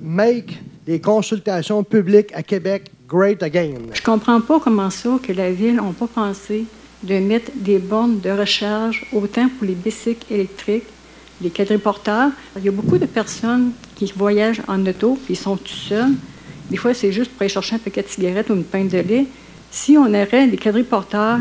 Make les consultations publiques à Québec great again. Je comprends pas comment ça que la ville n'a pas pensé de mettre des bornes de recharge autant pour les bicycles électriques, les quadriporteurs. Il y a beaucoup de personnes qui voyagent en auto, puis sont tout seuls. Des fois, c'est juste pour aller chercher un paquet de cigarettes ou une pinte de lait. Si on aurait des quadriporteurs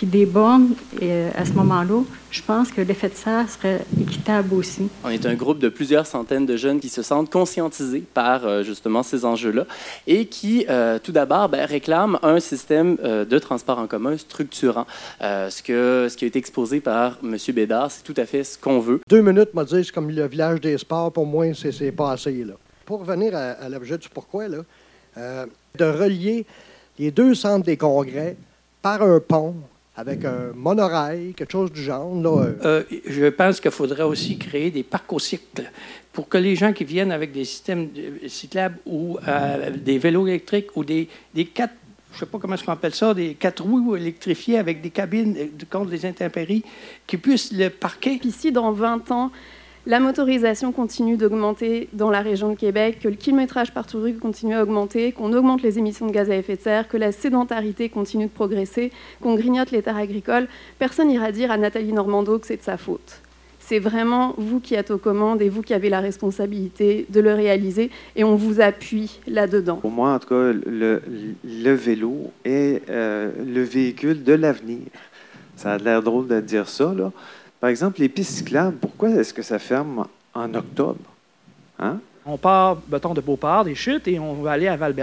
puis des bornes euh, à ce moment-là, je pense que l'effet de serre serait équitable aussi. On est un groupe de plusieurs centaines de jeunes qui se sentent conscientisés par euh, justement ces enjeux-là et qui, euh, tout d'abord, ben, réclament un système de transport en commun structurant. ce, que, ce qui a été exposé par M. Bédard, c'est tout à fait ce qu'on veut. Deux minutes, m'a dit, c'est comme le village des sports. Pour moi, c'est pas assez. Là. Pour revenir à, à l'objet du pourquoi, là, de relier les deux centres des congrès par un pont avec un monorail, quelque chose du genre. Là. Euh, je pense qu'il faudrait aussi créer des parcs au cycle pour que les gens qui viennent avec des systèmes cyclables ou euh, des vélos électriques ou des, des quatre, je ne sais pas comment on appelle ça, des quatre roues électrifiées avec des cabines contre les intempéries, qui puissent le parquer. Ici, dans 20 ans, la motorisation continue d'augmenter dans la région de Québec, que le kilométrage par rue continue à augmenter, qu'on augmente les émissions de gaz à effet de serre, que la sédentarité continue de progresser, qu'on grignote les terres agricoles, personne n'ira dire à Nathalie Normando que c'est de sa faute. C'est vraiment vous qui êtes aux commandes et vous qui avez la responsabilité de le réaliser et on vous appuie là-dedans. Pour moi, en tout cas, le, vélo est euh, le véhicule de l'avenir. Ça a l'air drôle de dire ça. Par exemple, les pistes cyclables, pourquoi est-ce que ça ferme en octobre? Hein? On part, mettons, de Beauport, des chutes, et on va aller à val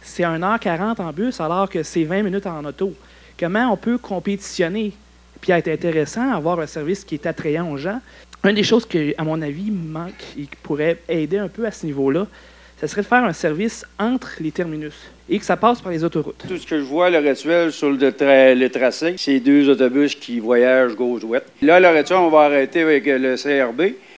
C'est 1h40 en bus, alors que c'est 20 minutes en auto. Comment on peut compétitionner? Puis être intéressant, avoir un service qui est attrayant aux gens? Une des choses qui, à mon avis, manque et qui pourrait aider un peu à ce niveau-là, ce serait de faire un service entre les terminus et que ça passe par les autoroutes. Tout ce que je vois, le rituel sur le, tracé, c'est deux autobus qui voyagent gauche-droite. Là, le rituel, on va arrêter avec le CRB.